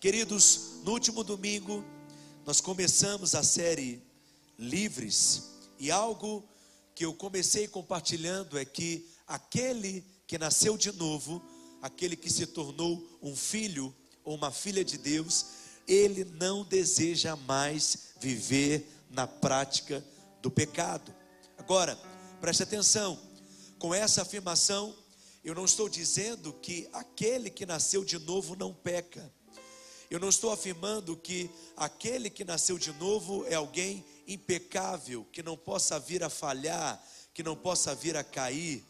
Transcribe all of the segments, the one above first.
Queridos, no último domingo nós começamos a série Livres e algo que eu comecei compartilhando é que aquele que nasceu de novo, aquele que se tornou um filho ou uma filha de Deus, ele não deseja mais viver na prática do pecado. Agora, preste atenção, com essa afirmação, eu não estou dizendo que aquele que nasceu de novo não peca. Eu não estou afirmando que aquele que nasceu de novo é alguém impecável, que não possa vir a falhar, que não possa vir a cair.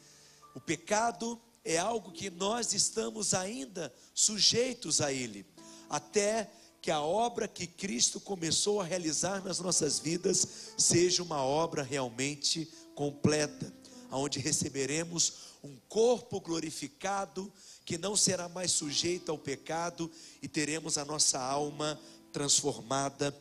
O pecado é algo que nós estamos ainda sujeitos a ele, até que a obra que Cristo começou a realizar nas nossas vidas seja uma obra realmente completa, onde receberemos um corpo glorificado que não será mais sujeito ao pecado e teremos a nossa alma transformada,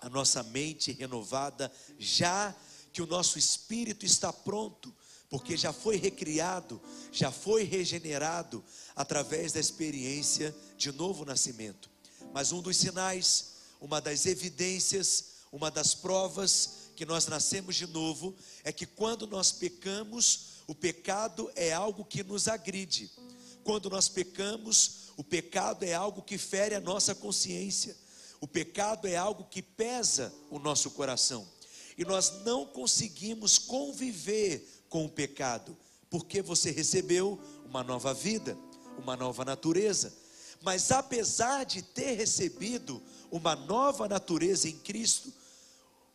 a nossa mente renovada, já que o nosso espírito está pronto, porque já foi recriado, já foi regenerado através da experiência de novo nascimento. Mas um dos sinais, uma das evidências, uma das provas que nós nascemos de novo é que quando nós pecamos, o pecado é algo que nos agride. Quando nós pecamos, o pecado é algo que fere a nossa consciência. O pecado é algo que pesa o nosso coração. E nós não conseguimos conviver com o pecado, porque você recebeu uma nova vida, uma nova natureza. Mas apesar de ter recebido uma nova natureza em Cristo,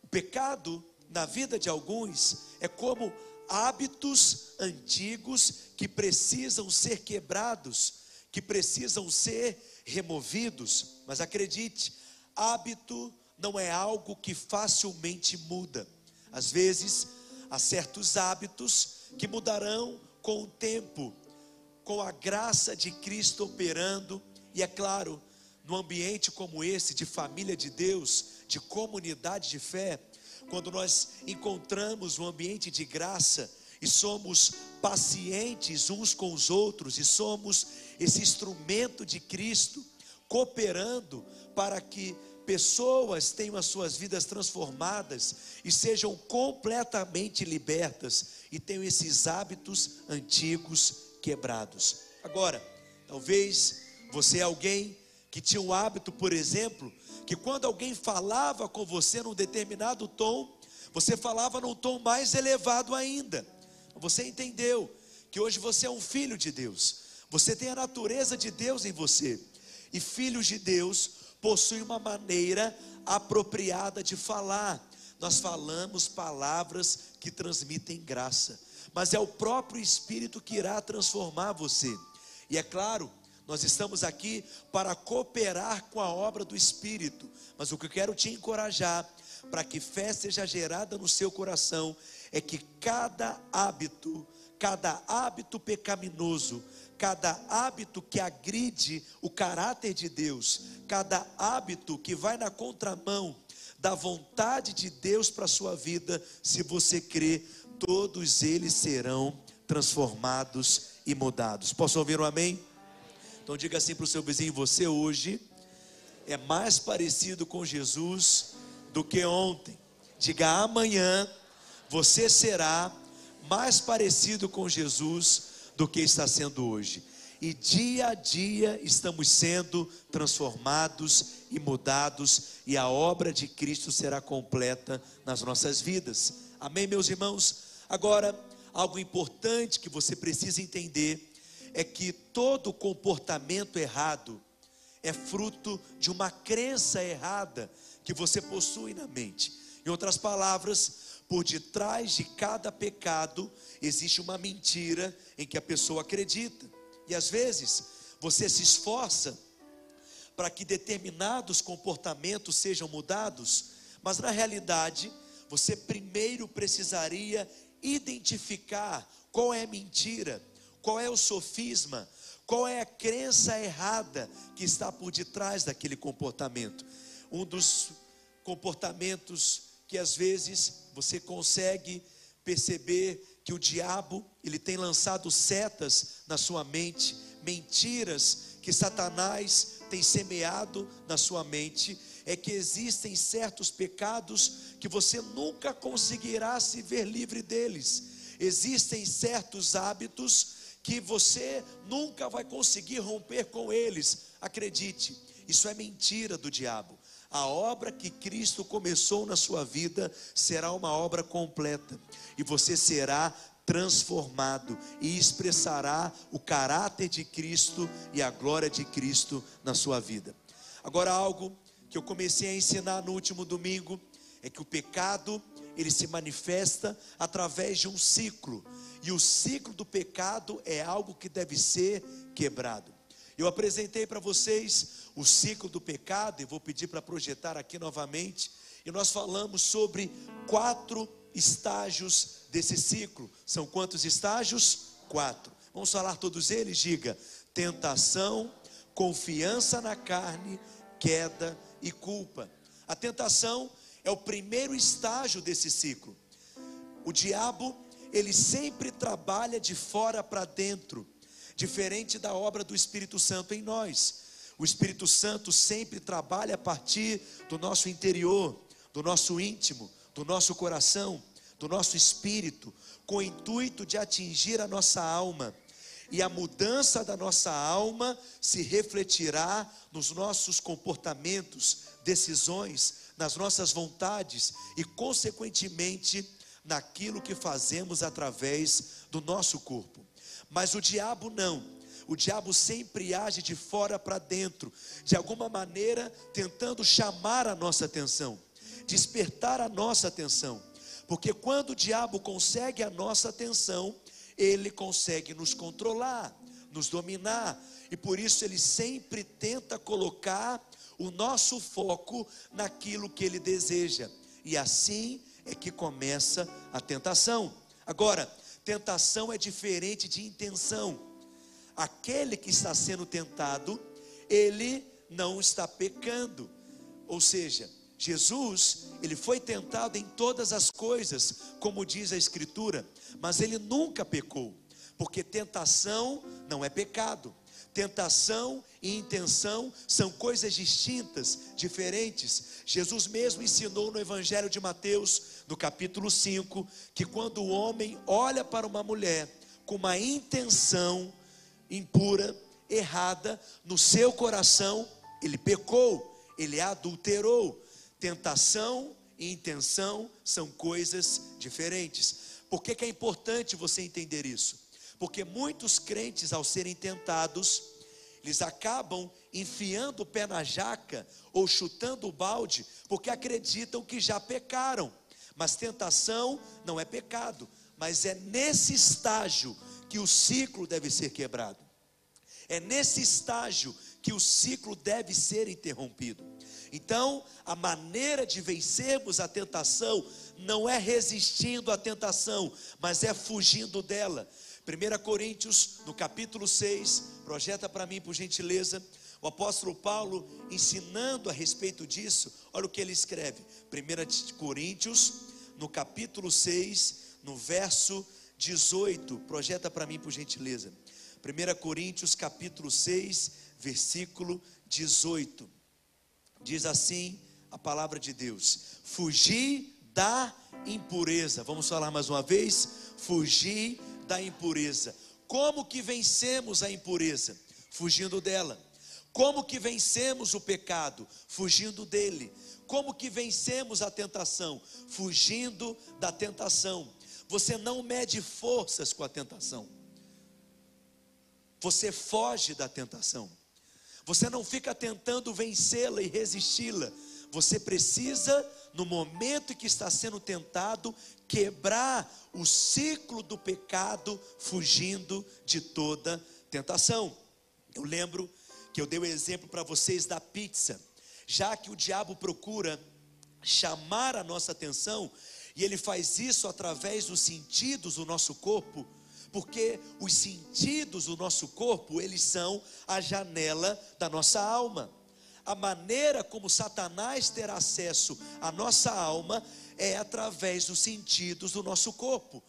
o pecado na vida de alguns é como hábitos antigos que precisam ser quebrados, que precisam ser removidos. Mas acredite, hábito não é algo que facilmente muda. Às vezes, há certos hábitos que mudarão com o tempo, com a graça de Cristo operando e é claro, no ambiente como esse, de família de Deus, de comunidade de fé, quando nós encontramos um ambiente de graça e somos pacientes uns com os outros e somos esse instrumento de Cristo cooperando para que pessoas tenham as suas vidas transformadas e sejam completamente libertas e tenham esses hábitos antigos quebrados. Agora, talvez você é alguém que tinha um hábito, por exemplo, que quando alguém falava com você num determinado tom, você falava num tom mais elevado ainda. Você entendeu que hoje você é um filho de Deus. Você tem a natureza de Deus em você. E filhos de Deus possuem uma maneira apropriada de falar. Nós falamos palavras que transmitem graça, mas é o próprio Espírito que irá transformar você. E é claro, nós estamos aqui para cooperar com a obra do Espírito. Mas o que eu quero te encorajar, para que fé seja gerada no seu coração, é que cada hábito, cada hábito pecaminoso, cada hábito que agride o caráter de Deus, cada hábito que vai na contramão da vontade de Deus para a sua vida, se você crê, todos eles serão transformados e mudados. Posso ouvir um amém? Então diga assim para o seu vizinho: você hoje é mais parecido com Jesus do que ontem. Diga amanhã você será mais parecido com Jesus do que está sendo hoje. E dia a dia estamos sendo transformados e mudados, e a obra de Cristo será completa nas nossas vidas. Amém, meus irmãos? Agora, algo importante que você precisa entender é que todo comportamento errado é fruto de uma crença errada que você possui na mente. Em outras palavras, por detrás de cada pecado existe uma mentira em que a pessoa acredita. E às vezes você se esforça para que determinados comportamentos sejam mudados, mas na realidade você primeiro precisaria identificar qual é a mentira qual é o sofisma, qual é a crença errada que está por detrás daquele comportamento. Um dos comportamentos que às vezes você consegue perceber que o diabo, ele tem lançado setas na sua mente, mentiras que Satanás tem semeado na sua mente é que existem certos pecados que você nunca conseguirá se ver livre deles. Existem certos hábitos que você nunca vai conseguir romper com eles. Acredite, isso é mentira do diabo. A obra que Cristo começou na sua vida será uma obra completa e você será transformado e expressará o caráter de Cristo e a glória de Cristo na sua vida. Agora, algo que eu comecei a ensinar no último domingo é que o pecado ele se manifesta através de um ciclo, e o ciclo do pecado é algo que deve ser quebrado. Eu apresentei para vocês o ciclo do pecado, e vou pedir para projetar aqui novamente, e nós falamos sobre quatro estágios desse ciclo. São quantos estágios? Quatro. Vamos falar todos eles? Diga: tentação, confiança na carne, queda e culpa. A tentação é o primeiro estágio desse ciclo. O diabo, ele sempre trabalha de fora para dentro, diferente da obra do Espírito Santo em nós. O Espírito Santo sempre trabalha a partir do nosso interior, do nosso íntimo, do nosso coração, do nosso espírito, com o intuito de atingir a nossa alma e a mudança da nossa alma se refletirá nos nossos comportamentos, decisões, nas nossas vontades e, consequentemente, naquilo que fazemos através do nosso corpo. Mas o diabo não. O diabo sempre age de fora para dentro, de alguma maneira tentando chamar a nossa atenção, despertar a nossa atenção. Porque quando o diabo consegue a nossa atenção, ele consegue nos controlar, nos dominar, e por isso ele sempre tenta colocar o nosso foco naquilo que ele deseja, e assim é que começa a tentação. Agora, tentação é diferente de intenção. Aquele que está sendo tentado, ele não está pecando. Ou seja, Jesus, ele foi tentado em todas as coisas, como diz a Escritura, mas ele nunca pecou, porque tentação não é pecado. Tentação e intenção são coisas distintas, diferentes. Jesus mesmo ensinou no Evangelho de Mateus, no capítulo 5, que quando o homem olha para uma mulher com uma intenção impura, errada, no seu coração, ele pecou, ele adulterou. Tentação e intenção são coisas diferentes. Por que, que é importante você entender isso? Porque muitos crentes, ao serem tentados, eles acabam enfiando o pé na jaca ou chutando o balde, porque acreditam que já pecaram. Mas tentação não é pecado, mas é nesse estágio que o ciclo deve ser quebrado. É nesse estágio que o ciclo deve ser interrompido. Então, a maneira de vencermos a tentação não é resistindo à tentação, mas é fugindo dela. 1 Coríntios, no capítulo 6, projeta para mim, por gentileza, o apóstolo Paulo ensinando a respeito disso, olha o que ele escreve. 1 Coríntios, no capítulo 6, no verso 18, projeta para mim, por gentileza. 1 Coríntios, capítulo 6, versículo 18. Diz assim a palavra de Deus: Fugir da impureza. Vamos falar mais uma vez? Fugir da impureza. Como que vencemos a impureza? Fugindo dela. Como que vencemos o pecado? Fugindo dele. Como que vencemos a tentação? Fugindo da tentação. Você não mede forças com a tentação. Você foge da tentação. Você não fica tentando vencê-la e resisti-la. Você precisa, no momento em que está sendo tentado, quebrar o ciclo do pecado, fugindo de toda tentação. Eu lembro que eu dei o um exemplo para vocês da pizza, já que o diabo procura chamar a nossa atenção, e ele faz isso através dos sentidos do nosso corpo, porque os sentidos do nosso corpo, eles são a janela da nossa alma a maneira como Satanás terá acesso à nossa alma é através dos sentidos do nosso corpo.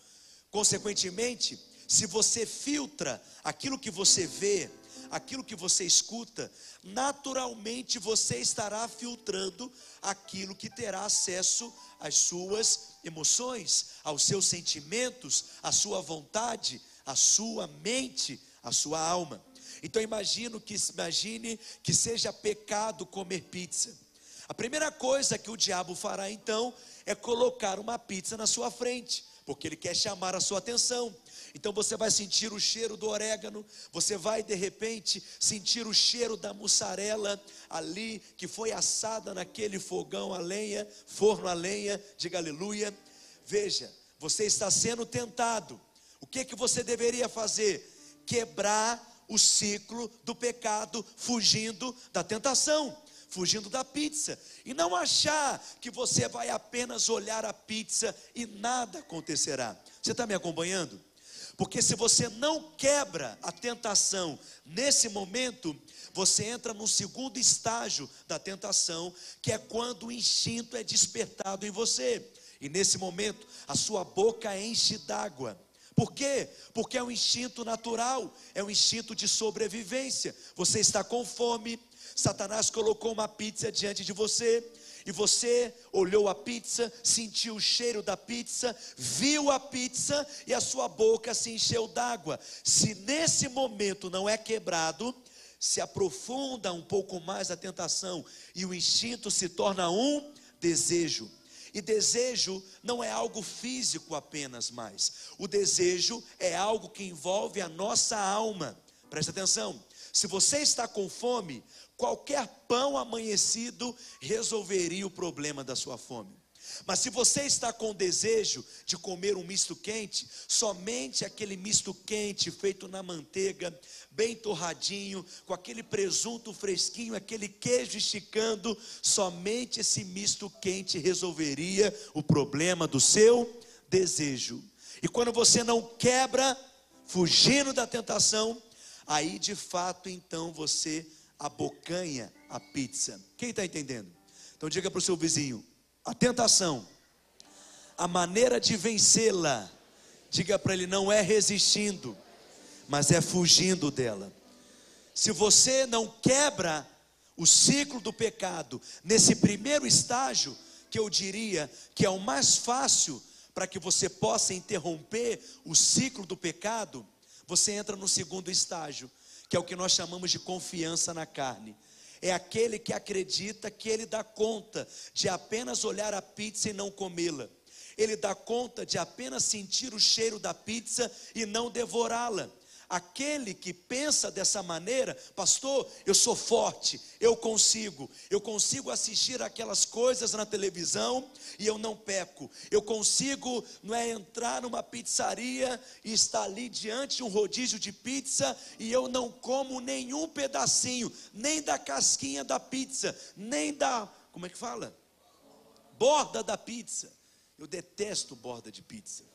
Consequentemente, se você filtra aquilo que você vê aquilo que você escuta, naturalmente você estará filtrando aquilo que terá acesso às suas emoções, aos seus sentimentos, à sua vontade, à sua mente, à sua alma. Então imagino que imagine que seja pecado comer pizza. A primeira coisa que o diabo fará então é colocar uma pizza na sua frente, porque ele quer chamar a sua atenção. Então você vai sentir o cheiro do orégano, você vai de repente sentir o cheiro da mussarela ali que foi assada naquele fogão a lenha, forno a lenha, diga aleluia. Veja, você está sendo tentado. O que que você deveria fazer? Quebrar o ciclo do pecado, fugindo da tentação fugindo da pizza, e não achar que você vai apenas olhar a pizza e nada acontecerá. Você está me acompanhando? Porque se você não quebra a tentação nesse momento, você entra no segundo estágio da tentação, que é quando o instinto é despertado em você. E nesse momento, a sua boca enche d'água. Por quê? Porque é um instinto natural, é um instinto de sobrevivência. Você está com fome, Satanás colocou uma pizza diante de você, e você olhou a pizza, sentiu o cheiro da pizza, viu a pizza e a sua boca se encheu d'água. Se nesse momento não é quebrado, se aprofunda um pouco mais a tentação e o instinto se torna um desejo. E desejo não é algo físico apenas mais. O desejo é algo que envolve a nossa alma. Preste atenção. Se você está com fome, qualquer pão amanhecido resolveria o problema da sua fome. Mas se você está com desejo de comer um misto quente, somente aquele misto quente feito na manteiga, bem torradinho, com aquele presunto fresquinho, aquele queijo esticando, somente esse misto quente resolveria o problema do seu desejo. E quando você não quebra, fugindo da tentação, aí de fato então você abocanha a pizza. Quem está entendendo? Então diga para o seu vizinho: a tentação, a maneira de vencê-la, diga para ele: não é resistindo, mas é fugindo dela. Se você não quebra o ciclo do pecado nesse primeiro estágio, que eu diria que é o mais fácil para que você possa interromper o ciclo do pecado, você entra no segundo estágio, que é o que nós chamamos de confiança na carne. É aquele que acredita que ele dá conta de apenas olhar a pizza e não comê-la. Ele dá conta de apenas sentir o cheiro da pizza e não devorá-la. Aquele que pensa dessa maneira, pastor, eu sou forte, eu consigo, eu consigo assistir aquelas coisas na televisão e eu não peco. Eu consigo, não é entrar numa pizzaria e estar ali diante de um rodízio de pizza e eu não como nenhum pedacinho, nem da casquinha da pizza, nem da, como é que fala? Borda da pizza. Eu detesto borda de pizza.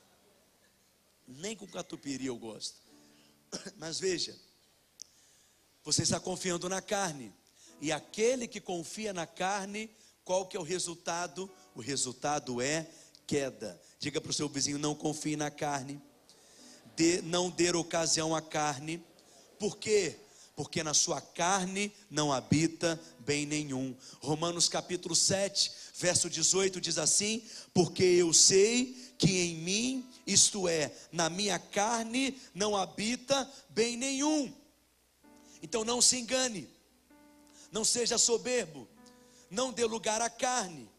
Nem com catupiry eu gosto. Mas veja, você está confiando na carne. E aquele que confia na carne, qual que é o resultado? O resultado é queda. Diga para o seu vizinho: não confie na carne. De, não dê ocasião à carne. Por quê? Porque na sua carne não habita bem nenhum. Romanos capítulo 7, verso 18 diz assim: Porque eu sei que em mim, isto é, na minha carne, não habita bem nenhum. Então não se engane, não seja soberbo, não dê lugar à carne,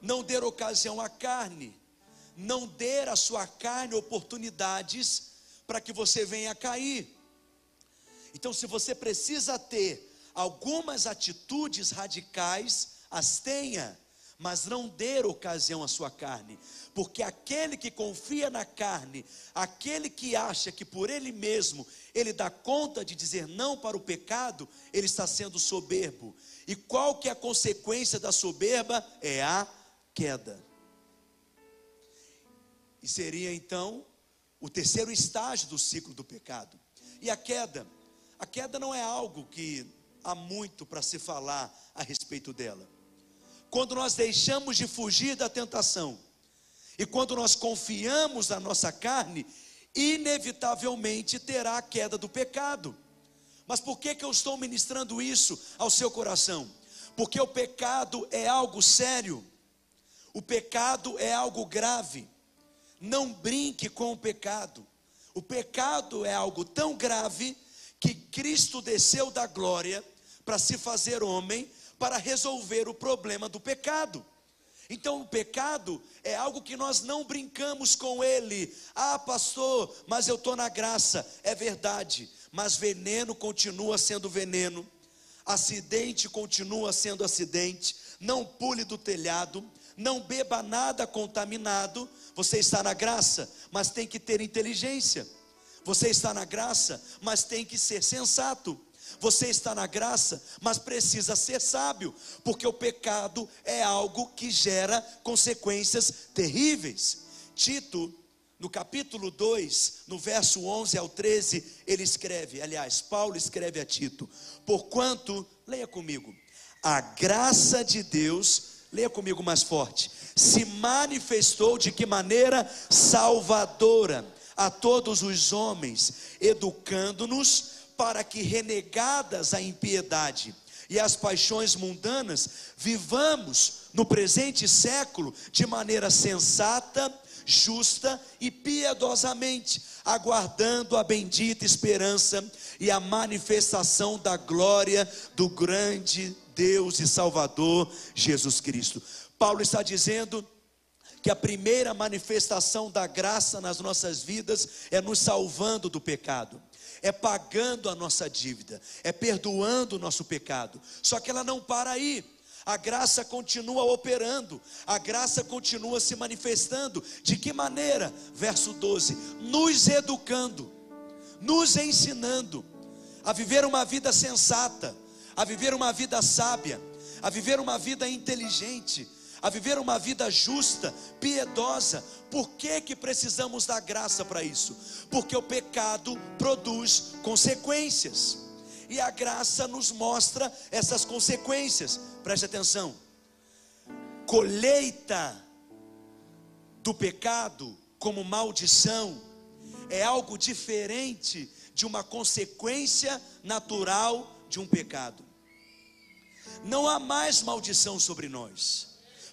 não dê ocasião à carne, não dê à sua carne oportunidades para que você venha a cair. Então, se você precisa ter algumas atitudes radicais, as tenha mas não dê ocasião à sua carne, porque aquele que confia na carne, aquele que acha que por ele mesmo ele dá conta de dizer não para o pecado, ele está sendo soberbo. E qual que é a consequência da soberba? É a queda. E seria então o terceiro estágio do ciclo do pecado. E a queda, a queda não é algo que há muito para se falar a respeito dela quando nós deixamos de fugir da tentação e quando nós confiamos na nossa carne, inevitavelmente terá a queda do pecado. Mas por que, que eu estou ministrando isso ao seu coração? Porque o pecado é algo sério, o pecado é algo grave. Não brinque com o pecado. O pecado é algo tão grave que Cristo desceu da glória para se fazer homem, para resolver o problema do pecado. Então, o pecado é algo que nós não brincamos com ele. Ah, pastor, mas eu estou na graça. É verdade, mas veneno continua sendo veneno, acidente continua sendo acidente. Não pule do telhado, não beba nada contaminado. Você está na graça, mas tem que ter inteligência. Você está na graça, mas tem que ser sensato. Você está na graça, mas precisa ser sábio, porque o pecado é algo que gera consequências terríveis. Tito, no capítulo 2, no verso 11 ao 13, ele escreve, aliás, Paulo escreve a Tito: Porquanto, leia comigo, a graça de Deus, leia comigo mais forte, se manifestou de que maneira salvadora a todos os homens, educando-nos para que, renegadas a impiedade e as paixões mundanas, vivamos no presente século de maneira sensata, justa e piedosamente, aguardando a bendita esperança e a manifestação da glória do grande Deus e Salvador Jesus Cristo. Paulo está dizendo que a primeira manifestação da graça nas nossas vidas é nos salvando do pecado é pagando a nossa dívida, é perdoando o nosso pecado. Só que ela não para aí. A graça continua operando, a graça continua se manifestando. De que maneira? Verso 12: nos educando, nos ensinando a viver uma vida sensata, a viver uma vida sábia, a viver uma vida inteligente, a viver uma vida justa, piedosa. Por que, que precisamos da graça para isso? Porque o pecado produz consequências. E a graça nos mostra essas consequências. Preste atenção. Colheita do pecado como maldição é algo diferente de uma consequência natural de um pecado. Não há mais maldição sobre nós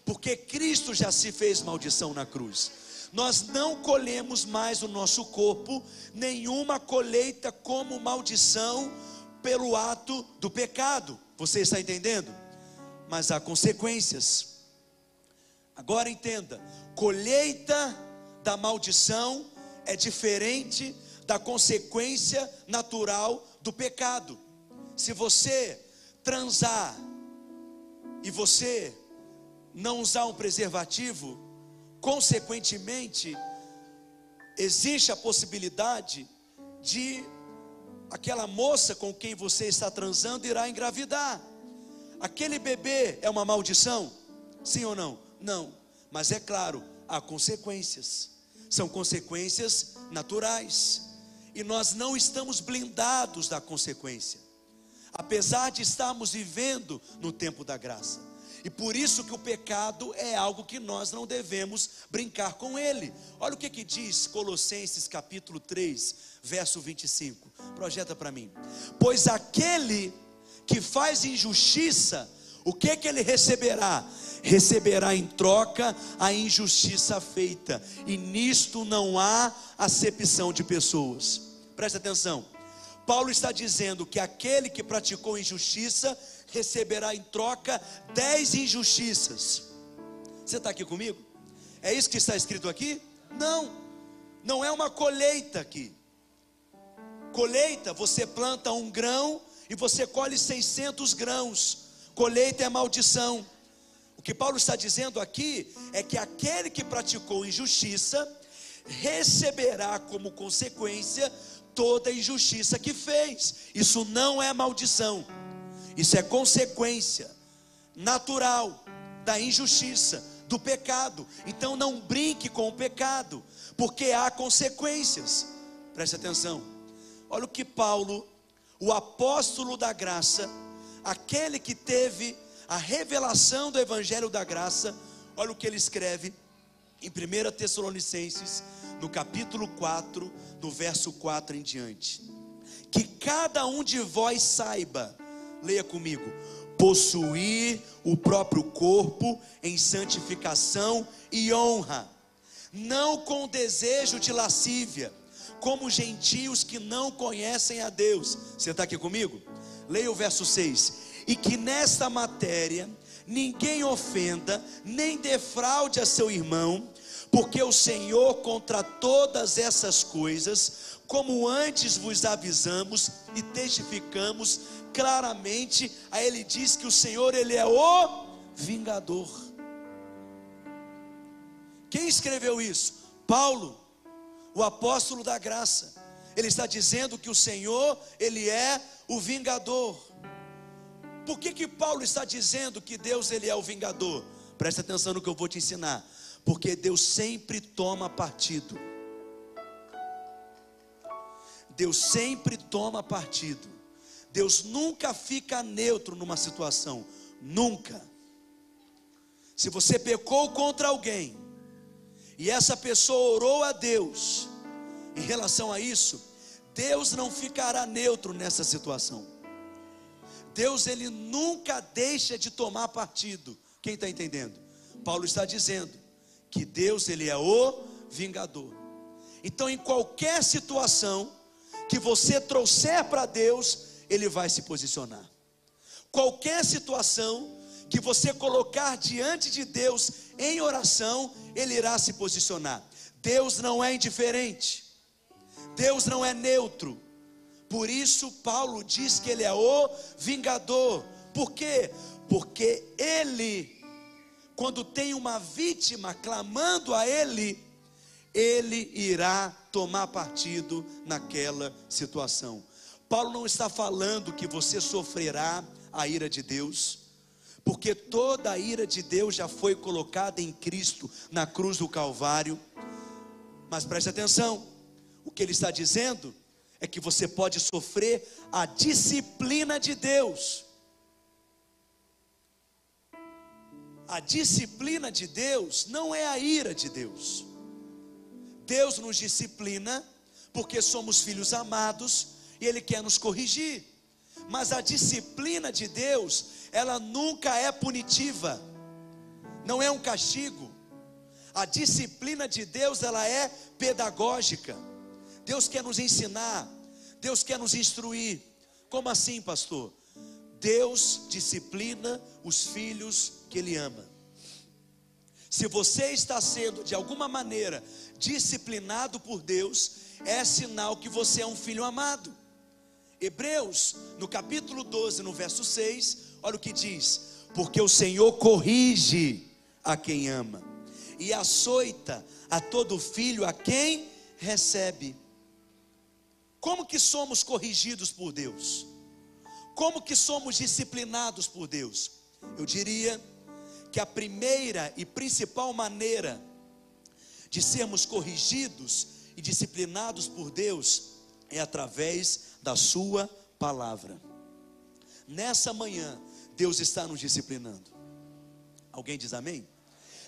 porque Cristo já se fez maldição na cruz. Nós não colhemos mais no nosso corpo nenhuma colheita como maldição pelo ato do pecado. Você está entendendo? Mas há consequências. Agora entenda: colheita da maldição é diferente da consequência natural do pecado. Se você transar e você não usar um preservativo, consequentemente, existe a possibilidade de aquela moça com quem você está transando irá engravidar. Aquele bebê é uma maldição? Sim ou não? Não. Mas é claro, há consequências. São consequências naturais. E nós não estamos blindados da consequência. Apesar de estarmos vivendo no tempo da graça. E por isso que o pecado é algo que nós não devemos brincar com ele. Olha o que, que diz Colossenses capítulo 3, verso 25. Projeta para mim. Pois aquele que faz injustiça, o que que ele receberá? Receberá em troca a injustiça feita, e nisto não há acepção de pessoas. Presta atenção. Paulo está dizendo que aquele que praticou injustiça receberá em troca dez injustiças. Você está aqui comigo? É isso que está escrito aqui? Não, não é uma colheita aqui. Colheita, você planta um grão e você colhe 600 grãos. Colheita é maldição. O que Paulo está dizendo aqui é que aquele que praticou injustiça receberá como consequência toda a injustiça que fez. Isso não é maldição. Isso é consequência natural da injustiça, do pecado. Então não brinque com o pecado, porque há consequências. Preste atenção. Olha o que Paulo, o apóstolo da graça, aquele que teve a revelação do evangelho da graça, olha o que ele escreve em 1 Tessalonicenses, no capítulo 4, no verso 4 em diante. que cada um de vós saiba, leia comigo, possuir o próprio corpo em santificação e honra, não com desejo de lascívia, como gentios que não conhecem a Deus. Você está aqui comigo? Leia o verso 6. E que nesta matéria ninguém ofenda, nem defraude a seu irmão, porque o Senhor contra todas essas coisas, como antes vos avisamos e testificamos claramente, a ele diz que o Senhor ele é o vingador. Quem escreveu isso? Paulo, o apóstolo da graça. Ele está dizendo que o Senhor, ele é o vingador. Por que que Paulo está dizendo que Deus ele é o vingador? Preste atenção no que eu vou te ensinar. Porque Deus sempre toma partido. Deus sempre toma partido. Deus nunca fica neutro numa situação, nunca. Se você pecou contra alguém e essa pessoa orou a Deus em relação a isso, Deus não ficará neutro nessa situação. Deus ele nunca deixa de tomar partido. Quem está entendendo? Paulo está dizendo que Deus ele é o vingador. Então, em qualquer situação que você trouxer para Deus, ele vai se posicionar. Qualquer situação que você colocar diante de Deus em oração, ele irá se posicionar. Deus não é indiferente. Deus não é neutro. Por isso Paulo diz que ele é o vingador. Por quê? Porque ele quando tem uma vítima clamando a ele, ele irá tomar partido naquela situação. Paulo não está falando que você sofrerá a ira de Deus, porque toda a ira de Deus já foi colocada em Cristo na cruz do Calvário. Mas preste atenção, o que ele está dizendo é que você pode sofrer a disciplina de Deus. A disciplina de Deus não é a ira de Deus. Deus nos disciplina porque somos filhos amados e Ele quer nos corrigir. Mas a disciplina de Deus, ela nunca é punitiva, não é um castigo. A disciplina de Deus, ela é pedagógica. Deus quer nos ensinar, Deus quer nos instruir. Como assim, pastor? Deus disciplina os filhos que Ele ama. Se você está sendo de alguma maneira disciplinado por Deus, é sinal que você é um filho amado. Hebreus, no capítulo 12, no verso 6, olha o que diz: Porque o Senhor corrige a quem ama, e açoita a todo filho a quem recebe. Como que somos corrigidos por Deus? Como que somos disciplinados por Deus? Eu diria que a primeira e principal maneira de sermos corrigidos e disciplinados por Deus é através da Sua palavra. Nessa manhã, Deus está nos disciplinando. Alguém diz amém?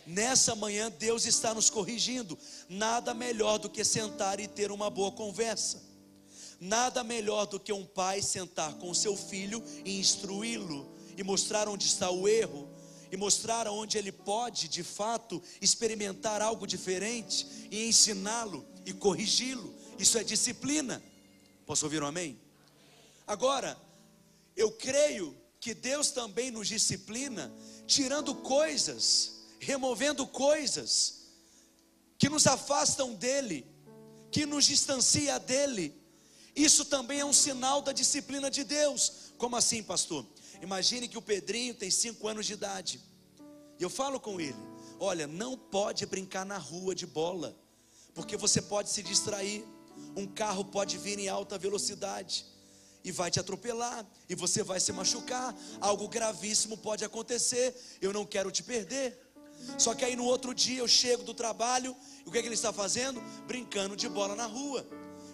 Nessa manhã, Deus está nos corrigindo. Nada melhor do que sentar e ter uma boa conversa. Nada melhor do que um pai sentar com seu filho e instruí-lo e mostrar onde está o erro e mostrar onde ele pode, de fato, experimentar algo diferente e ensiná-lo e corrigi-lo. Isso é disciplina. Posso ouvir um amém? Agora, eu creio que Deus também nos disciplina, tirando coisas, removendo coisas que nos afastam dele, que nos distancia dele. Isso também é um sinal da disciplina de Deus. Como assim, pastor? Imagine que o Pedrinho tem cinco anos de idade. E eu falo com ele: olha, não pode brincar na rua de bola, porque você pode se distrair. Um carro pode vir em alta velocidade e vai te atropelar, e você vai se machucar. Algo gravíssimo pode acontecer. Eu não quero te perder. Só que aí no outro dia eu chego do trabalho, e o que, é que ele está fazendo? Brincando de bola na rua.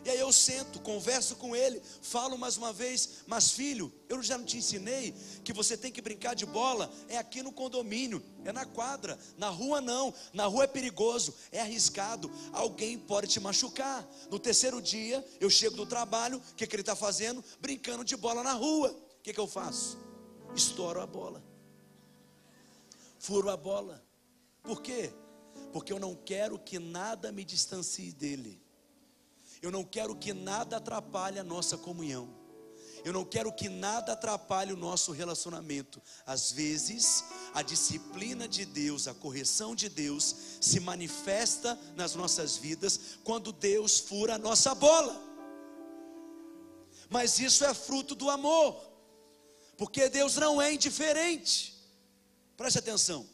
E aí eu sento, converso com ele, falo mais uma vez, mas filho, eu já não te ensinei que você tem que brincar de bola, é aqui no condomínio, é na quadra, na rua não, na rua é perigoso, é arriscado, alguém pode te machucar. No terceiro dia, eu chego do trabalho, o que, que ele está fazendo? Brincando de bola na rua. O que, que eu faço? Estouro a bola, furo a bola. Por quê? Porque eu não quero que nada me distancie dele. Eu não quero que nada atrapalhe a nossa comunhão. Eu não quero que nada atrapalhe o nosso relacionamento. Às vezes, a disciplina de Deus, a correção de Deus se manifesta nas nossas vidas quando Deus fura a nossa bola. Mas isso é fruto do amor, porque Deus não é indiferente. Preste atenção.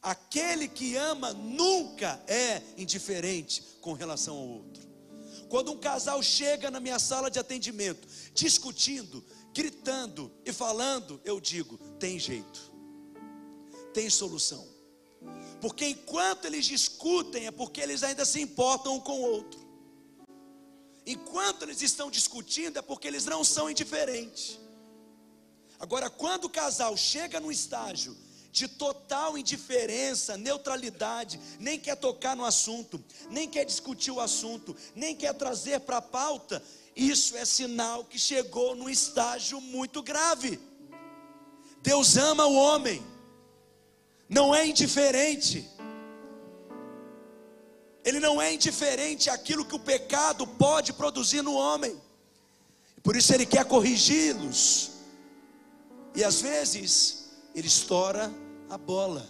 Aquele que ama nunca é indiferente com relação ao outro. Quando um casal chega na minha sala de atendimento, discutindo, gritando e falando, eu digo: tem jeito, tem solução. Porque enquanto eles discutem, é porque eles ainda se importam um com o outro. Enquanto eles estão discutindo, é porque eles não são indiferentes. Agora, quando o casal chega no estágio de total indiferença, neutralidade, nem quer tocar no assunto, nem quer discutir o assunto, nem quer trazer para a pauta, isso é sinal que chegou num estágio muito grave. Deus ama o homem, não é indiferente. Ele não é indiferente àquilo que o pecado pode produzir no homem. Por isso ele quer corrigi-los. E às vezes ele estoura a bola.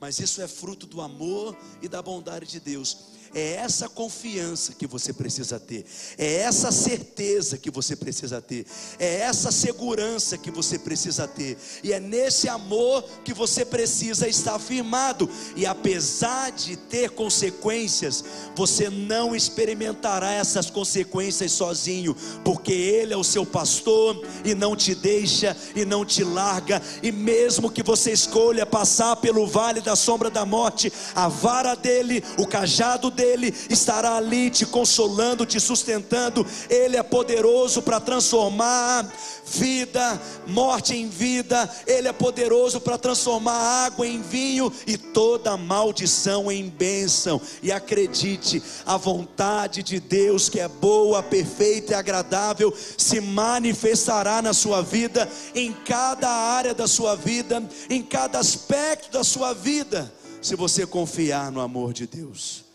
Mas isso é fruto do amor e da bondade de Deus. É essa confiança que você precisa ter, é essa certeza que você precisa ter, é essa segurança que você precisa ter, e é nesse amor que você precisa estar firmado. E apesar de ter consequências, você não experimentará essas consequências sozinho, porque Ele é o seu pastor e não te deixa e não te larga, e mesmo que você escolha passar pelo vale da sombra da morte, a vara dele, o cajado dele, ele estará ali te consolando, te sustentando. Ele é poderoso para transformar vida, morte em vida. Ele é poderoso para transformar água em vinho e toda maldição em bênção. E acredite, a vontade de Deus, que é boa, perfeita e agradável, se manifestará na sua vida, em cada área da sua vida, em cada aspecto da sua vida, se você confiar no amor de Deus.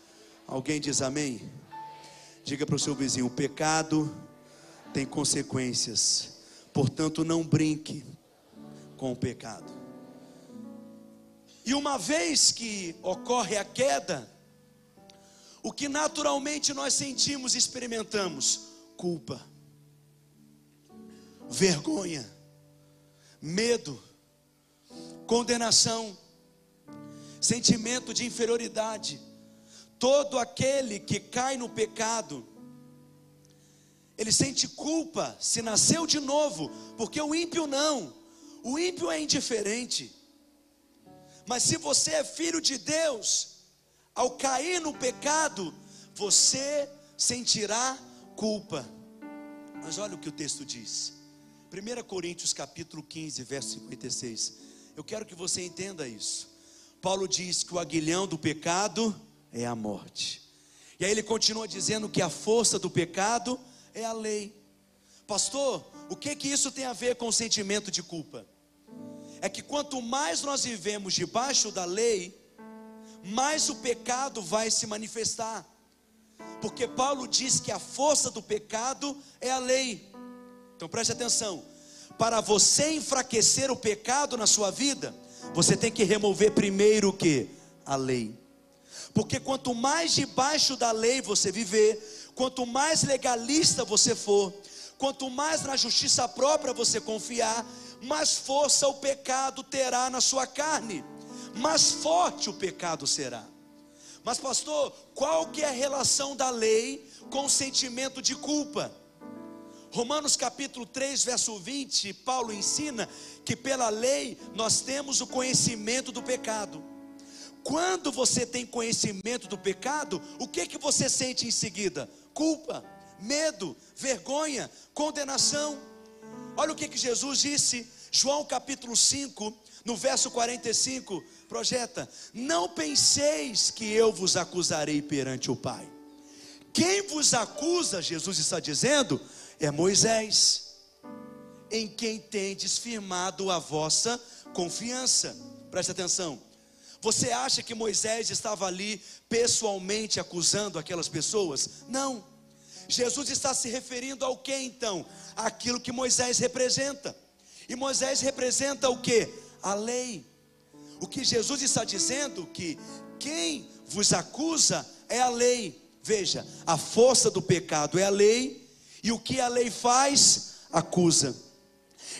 Alguém diz amém? Diga para o seu vizinho: o pecado tem consequências, portanto, não brinque com o pecado. E uma vez que ocorre a queda, o que naturalmente nós sentimos e experimentamos? Culpa, vergonha, medo, condenação, sentimento de inferioridade Todo aquele que cai no pecado, ele sente culpa se nasceu de novo, porque o ímpio não, o ímpio é indiferente. Mas se você é filho de Deus, ao cair no pecado, você sentirá culpa. Mas olha o que o texto diz. 1 Coríntios capítulo 15, verso 56. Eu quero que você entenda isso. Paulo diz que o aguilhão do pecado é a morte. E aí ele continua dizendo que a força do pecado é a lei. Pastor, o que que isso tem a ver com o sentimento de culpa? É que quanto mais nós vivemos debaixo da lei, mais o pecado vai se manifestar. Porque Paulo diz que a força do pecado é a lei. Então preste atenção. Para você enfraquecer o pecado na sua vida, você tem que remover primeiro o que? A lei. Porque quanto mais debaixo da lei você viver, quanto mais legalista você for, quanto mais na justiça própria você confiar, mais força o pecado terá na sua carne, mais forte o pecado será. Mas pastor, qual que é a relação da lei com o sentimento de culpa? Romanos capítulo 3, verso 20, Paulo ensina que pela lei nós temos o conhecimento do pecado. Quando você tem conhecimento do pecado, o que que você sente em seguida? culpa, medo, vergonha, condenação. Olha o que, que Jesus disse, João capítulo 5, no verso 45, projeta: Não penseis que eu vos acusarei perante o Pai. Quem vos acusa, Jesus está dizendo, é Moisés, em quem tendes firmado a vossa confiança. Preste atenção. Você acha que Moisés estava ali pessoalmente acusando aquelas pessoas? Não. Jesus está se referindo ao que então? Aquilo que Moisés representa. E Moisés representa o que? A lei. O que Jesus está dizendo que quem vos acusa é a lei. Veja, a força do pecado é a lei, e o que a lei faz, acusa.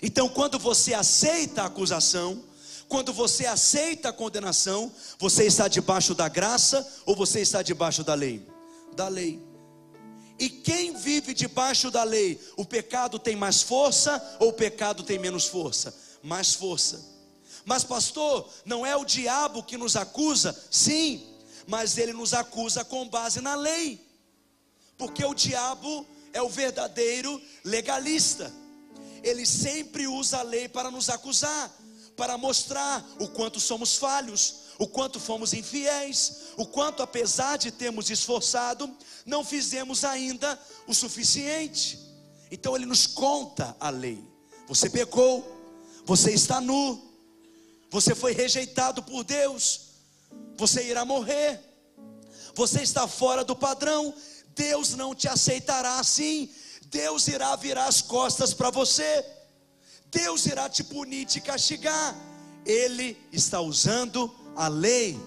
Então, quando você aceita a acusação, quando você aceita a condenação, você está debaixo da graça ou você está debaixo da lei? Da lei. E quem vive debaixo da lei, o pecado tem mais força ou o pecado tem menos força? Mais força. Mas, pastor, não é o diabo que nos acusa? Sim, mas ele nos acusa com base na lei, porque o diabo é o verdadeiro legalista, ele sempre usa a lei para nos acusar, para mostrar o quanto somos falhos, o quanto fomos infiéis, o quanto, apesar de termos esforçado, não fizemos ainda o suficiente. Então ele nos conta a lei: você pecou, você está nu, você foi rejeitado por Deus você irá morrer. Você está fora do padrão. Deus não te aceitará assim. Deus irá virar as costas para você. Deus irá te punir, te castigar. Ele está usando a lei,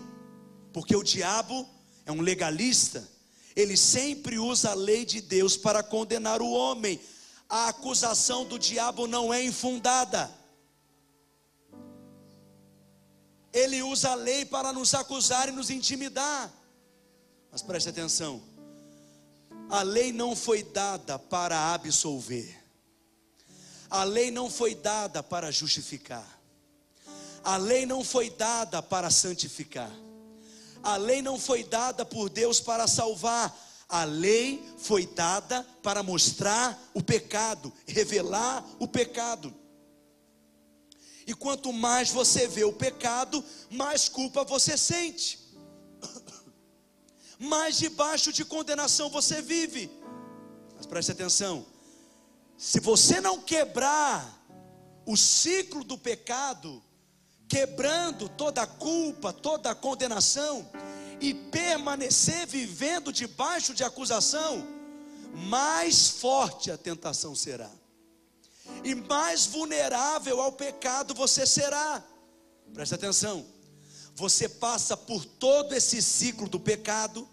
porque o diabo é um legalista. Ele sempre usa a lei de Deus para condenar o homem. A acusação do diabo não é infundada. ele usa a lei para nos acusar e nos intimidar. Mas preste atenção: a lei não foi dada para absolver, a lei não foi dada para justificar, a lei não foi dada para santificar, a lei não foi dada por Deus para salvar, a lei foi dada para mostrar o pecado, revelar o pecado. E quanto mais você vê o pecado, mais culpa você sente. Mais debaixo de condenação você vive. Mas preste atenção: se você não quebrar o ciclo do pecado, quebrando toda a culpa, toda a condenação, e permanecer vivendo debaixo de acusação, mais forte a tentação será e mais vulnerável ao pecado você será. Preste atenção. Você passa por todo esse ciclo do pecado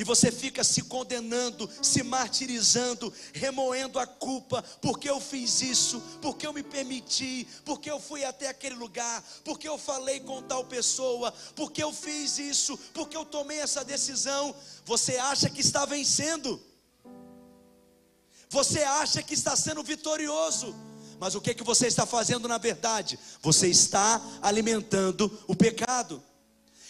e você fica se condenando, se martirizando, remoendo a culpa, porque eu fiz isso, porque eu me permiti, porque eu fui até aquele lugar, porque eu falei com tal pessoa, porque eu fiz isso, porque eu tomei essa decisão. Você acha que está vencendo? Você acha que está sendo vitorioso, mas o que que você está fazendo na verdade? Você está alimentando o pecado.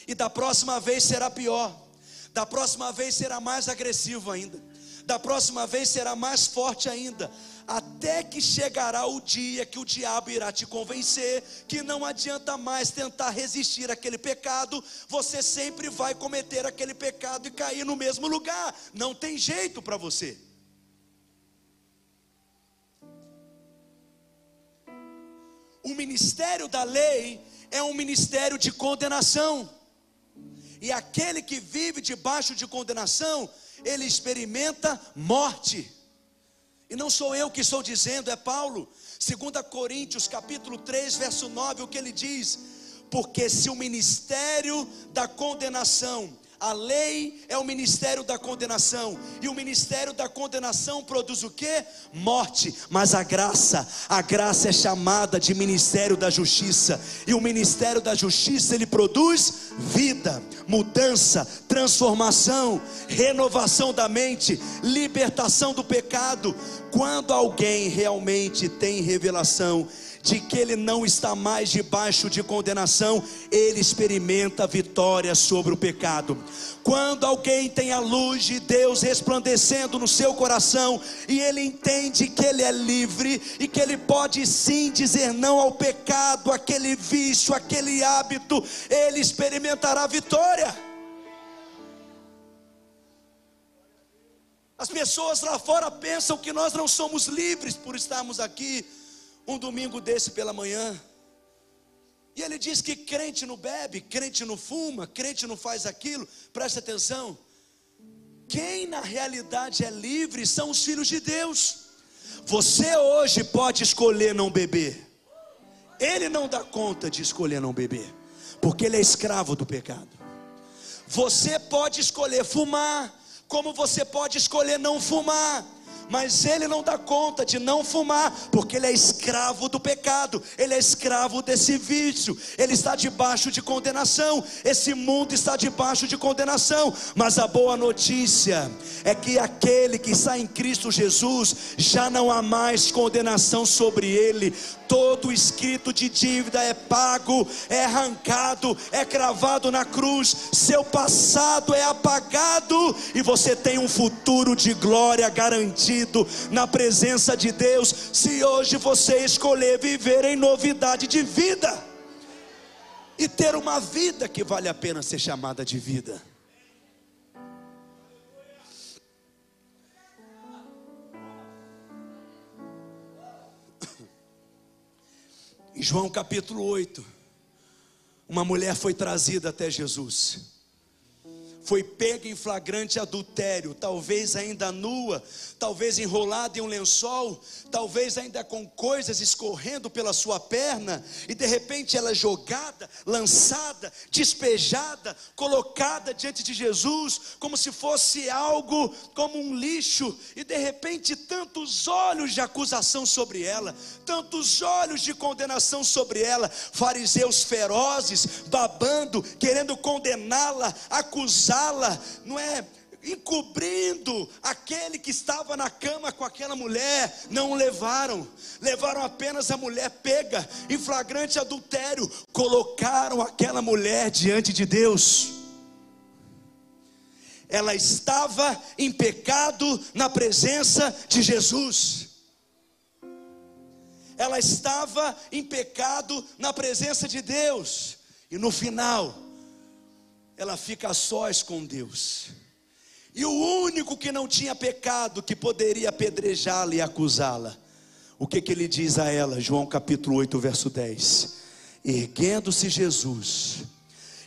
E da próxima vez será pior. Da próxima vez será mais agressivo ainda. Da próxima vez será mais forte ainda. Até que chegará o dia que o diabo irá te convencer que não adianta mais tentar resistir àquele pecado, você sempre vai cometer aquele pecado e cair no mesmo lugar. Não tem jeito para você. o ministério da lei é um ministério de condenação. E aquele que vive debaixo de condenação, ele experimenta morte. E não sou eu que estou dizendo, é Paulo. 2 Coríntios capítulo 3, verso 9, o que ele diz: Porque se o ministério da condenação a lei é o ministério da condenação, e o ministério da condenação produz o que? Morte, mas a graça, a graça é chamada de ministério da justiça, e o ministério da justiça ele produz vida, mudança, transformação, renovação da mente, libertação do pecado. Quando alguém realmente tem revelação de que ele não está mais debaixo de condenação, ele experimenta vitória sobre o pecado. Quando alguém tem a luz de Deus resplandecendo no seu coração e ele entende que ele é livre e que ele pode sim dizer não ao pecado, aquele vício, aquele hábito, ele experimentará vitória. As pessoas lá fora pensam que nós não somos livres por estarmos aqui um domingo desse pela manhã. E ele diz que crente não bebe, crente não fuma, crente não faz aquilo. Preste atenção. Quem na realidade é livre são os filhos de Deus. Você hoje pode escolher não beber. Ele não dá conta de escolher não beber, porque ele é escravo do pecado. Você pode escolher fumar, como você pode escolher não fumar mas ele não dá conta de não fumar, porque ele é escravo do pecado, ele é escravo desse vício, ele está debaixo de condenação, esse mundo está debaixo de condenação, mas a boa notícia é que aquele que está em Cristo Jesus já não há mais condenação sobre ele, todo escrito de dívida é pago, é arrancado, é cravado na cruz, seu passado é apagado e você tem um futuro de glória garantido na presença de Deus, se hoje você escolher viver em novidade de vida e ter uma vida que vale a pena ser chamada de vida. Em João capítulo 8, uma mulher foi trazida até Jesus foi pega em flagrante adultério, talvez ainda nua, talvez enrolada em um lençol, talvez ainda com coisas escorrendo pela sua perna, e de repente ela é jogada, lançada, despejada, colocada diante de Jesus, como se fosse algo como um lixo, e de repente tantos olhos de acusação sobre ela, tantos olhos de condenação sobre ela, fariseus ferozes, babando, querendo condená-la, acusá-la, não é? encobrindo aquele que estava na cama com aquela mulher, não o levaram, levaram apenas a mulher pega em flagrante adultério, colocaram aquela mulher diante de Deus. Ela estava em pecado na presença de Jesus. Ela estava em pecado na presença de Deus. E no final, ela fica a sós com Deus. E o único que não tinha pecado, que poderia apedrejá-la e acusá-la, o que, que ele diz a ela? João capítulo 8, verso 10: Erguendo-se Jesus,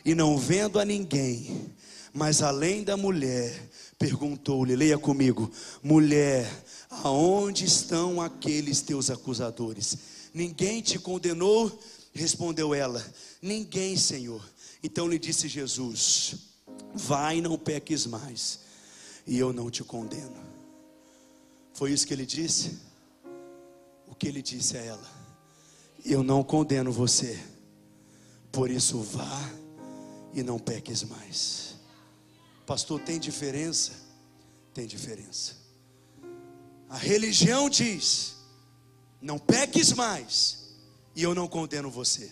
e não vendo a ninguém, mas além da mulher, perguntou-lhe: leia comigo, mulher, aonde estão aqueles teus acusadores? Ninguém te condenou? Respondeu ela: Ninguém, Senhor. Então lhe disse Jesus: Vai, não peques mais, e eu não te condeno. Foi isso que ele disse? O que ele disse a ela? Eu não condeno você, por isso vá e não peques mais. Pastor, tem diferença? Tem diferença. A religião diz: não peques mais, e eu não condeno você.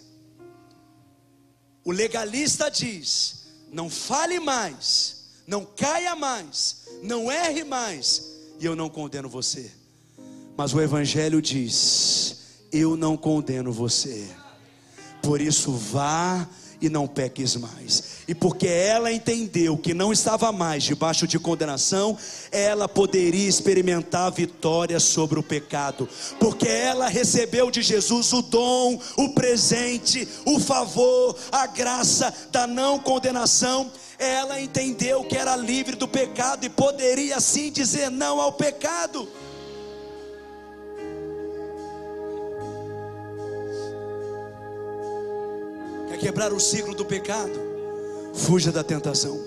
O legalista diz: não fale mais, não caia mais, não erre mais, e eu não condeno você. Mas o Evangelho diz: eu não condeno você, por isso vá e não peques mais. E porque ela entendeu que não estava mais debaixo de condenação, ela poderia experimentar vitória sobre o pecado, porque ela recebeu de Jesus o dom, o presente, o favor, a graça da não condenação. Ela entendeu que era livre do pecado e poderia assim dizer não ao pecado. quebrar o ciclo do pecado, fuja da tentação.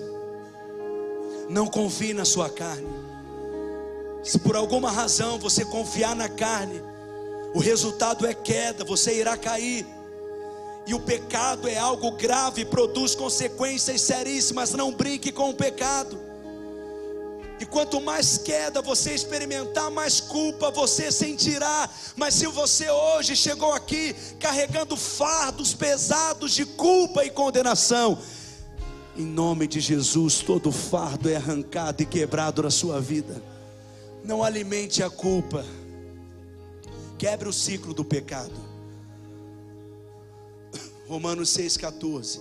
Não confie na sua carne. Se por alguma razão você confiar na carne, o resultado é queda, você irá cair. E o pecado é algo grave, produz consequências seríssimas. Não brinque com o pecado. E quanto mais queda você experimentar, mais culpa você sentirá. Mas se você hoje chegou aqui carregando fardos pesados de culpa e condenação, em nome de Jesus, todo fardo é arrancado e quebrado da sua vida. Não alimente a culpa. Quebre o ciclo do pecado. Romanos 6,14.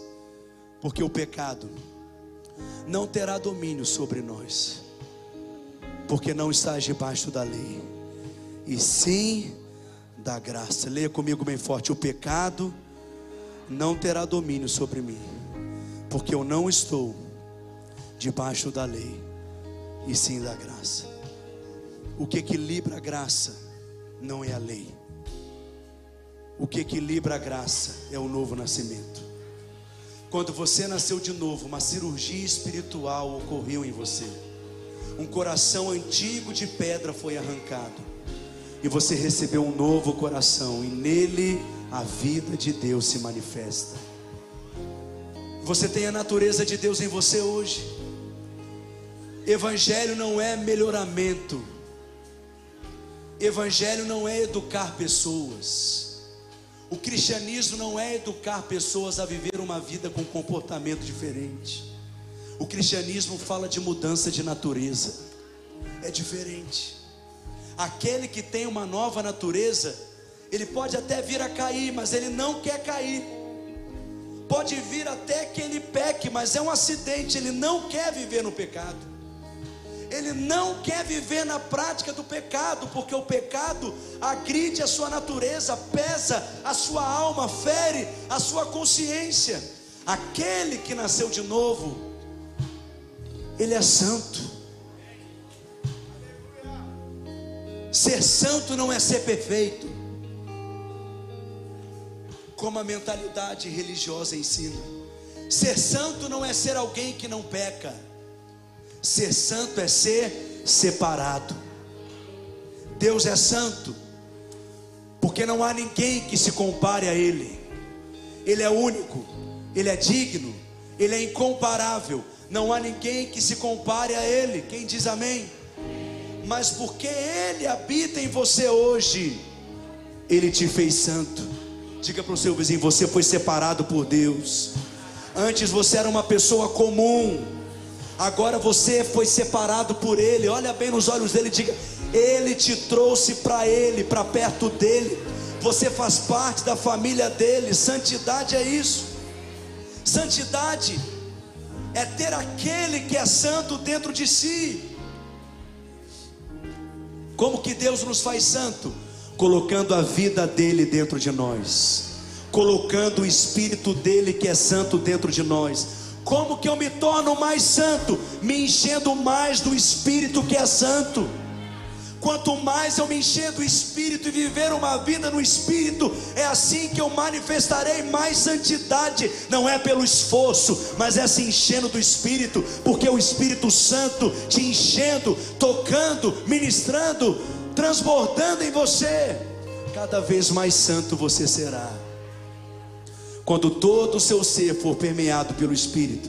Porque o pecado não terá domínio sobre nós, porque não estás debaixo da lei, e sim da graça. Leia comigo bem forte: o pecado não terá domínio sobre mim, porque eu não estou debaixo da lei, e sim da graça. O que equilibra a graça não é a lei. O que equilibra a graça é o novo nascimento. Quando você nasceu de novo, uma cirurgia espiritual ocorreu em você. Um coração antigo de pedra foi arrancado. E você recebeu um novo coração, e nele a vida de Deus se manifesta. Você tem a natureza de Deus em você hoje. Evangelho não é melhoramento. Evangelho não é educar pessoas. O cristianismo não é educar pessoas a viver uma vida com comportamento diferente. O cristianismo fala de mudança de natureza. É diferente. Aquele que tem uma nova natureza, ele pode até vir a cair, mas ele não quer cair. Pode vir até que ele peque, mas é um acidente, ele não quer viver no pecado ele não quer viver na prática do pecado, porque o pecado agride a sua natureza, pesa a sua alma, fere a sua consciência. Aquele que nasceu de novo, ele é santo. Ser santo não é ser perfeito, como a mentalidade religiosa ensina. Ser santo não é ser alguém que não peca. Ser santo é ser separado. Deus é santo, porque não há ninguém que se compare a Ele. Ele é único, Ele é digno, Ele é incomparável. Não há ninguém que se compare a Ele. Quem diz amém? Mas porque Ele habita em você hoje, Ele te fez santo. Diga para o seu vizinho: você foi separado por Deus. Antes você era uma pessoa comum Agora você foi separado por Ele. Olha bem nos olhos dele e diga: Ele te trouxe para Ele, para perto dele. Você faz parte da família dele. Santidade é isso. Santidade é ter aquele que é santo dentro de si. Como que Deus nos faz santo? Colocando a vida dele dentro de nós, colocando o espírito dele que é santo dentro de nós como que eu me torno mais santo? Me enchendo mais do Espírito que é santo. Quanto mais eu me encher do Espírito e viver uma vida no Espírito, é assim que eu manifestarei mais santidade. Não é pelo esforço, mas é se enchendo do Espírito, porque o Espírito Santo te enchendo, tocando, ministrando, transbordando em você, cada vez mais santo você será. Quando todo o seu ser for permeado pelo Espírito,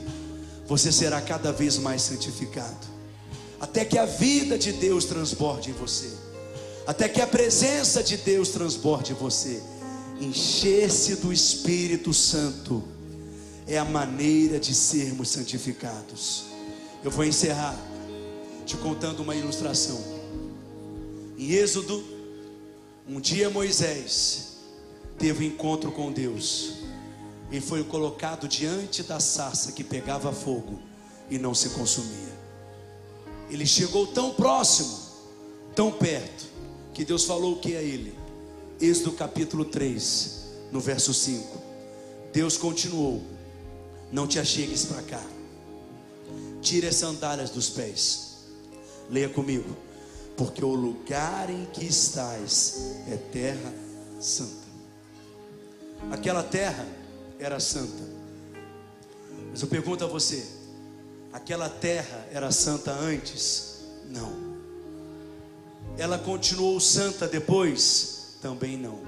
você será cada vez mais santificado, até que a vida de Deus transborde em você, até que a presença de Deus transborde em você. Encher-se do Espírito Santo é a maneira de sermos santificados. Eu vou encerrar te contando uma ilustração. Em Êxodo, um dia Moisés teve um encontro com Deus e foi colocado diante da sarça que pegava fogo e não se consumia. Ele chegou tão próximo, tão perto, que Deus falou o que a ele? Êxodo capítulo 3, no verso 5. Deus continuou: Não te achegues para cá, tire as sandálias dos pés. Leia comigo, porque o lugar em que estás é terra santa. Aquela terra era santa. Mas eu pergunto a você: aquela terra era santa antes? Não. Ela continuou santa depois? Também não.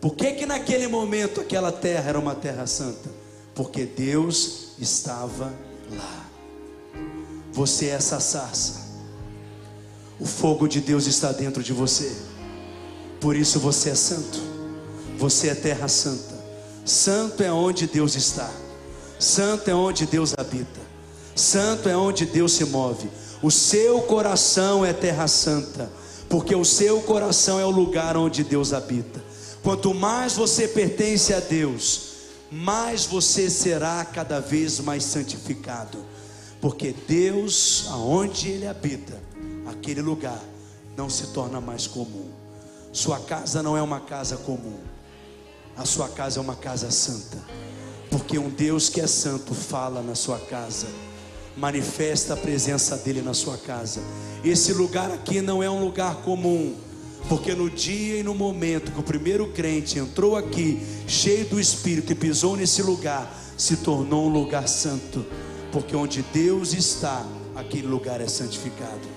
Por que que naquele momento aquela terra era uma terra santa? Porque Deus estava lá. Você é essa sarça. O fogo de Deus está dentro de você. Por isso você é santo. Você é terra santa. Santo é onde Deus está. Santo é onde Deus habita. Santo é onde Deus se move. O seu coração é terra santa, porque o seu coração é o lugar onde Deus habita. Quanto mais você pertence a Deus, mais você será cada vez mais santificado, porque Deus, aonde Ele habita, aquele lugar não se torna mais comum. Sua casa não é uma casa comum, a sua casa é uma casa santa, porque um Deus que é santo fala na sua casa, manifesta a presença dele na sua casa. Esse lugar aqui não é um lugar comum, porque no dia e no momento que o primeiro crente entrou aqui, cheio do Espírito, e pisou nesse lugar, se tornou um lugar santo, porque onde Deus está, aquele lugar é santificado.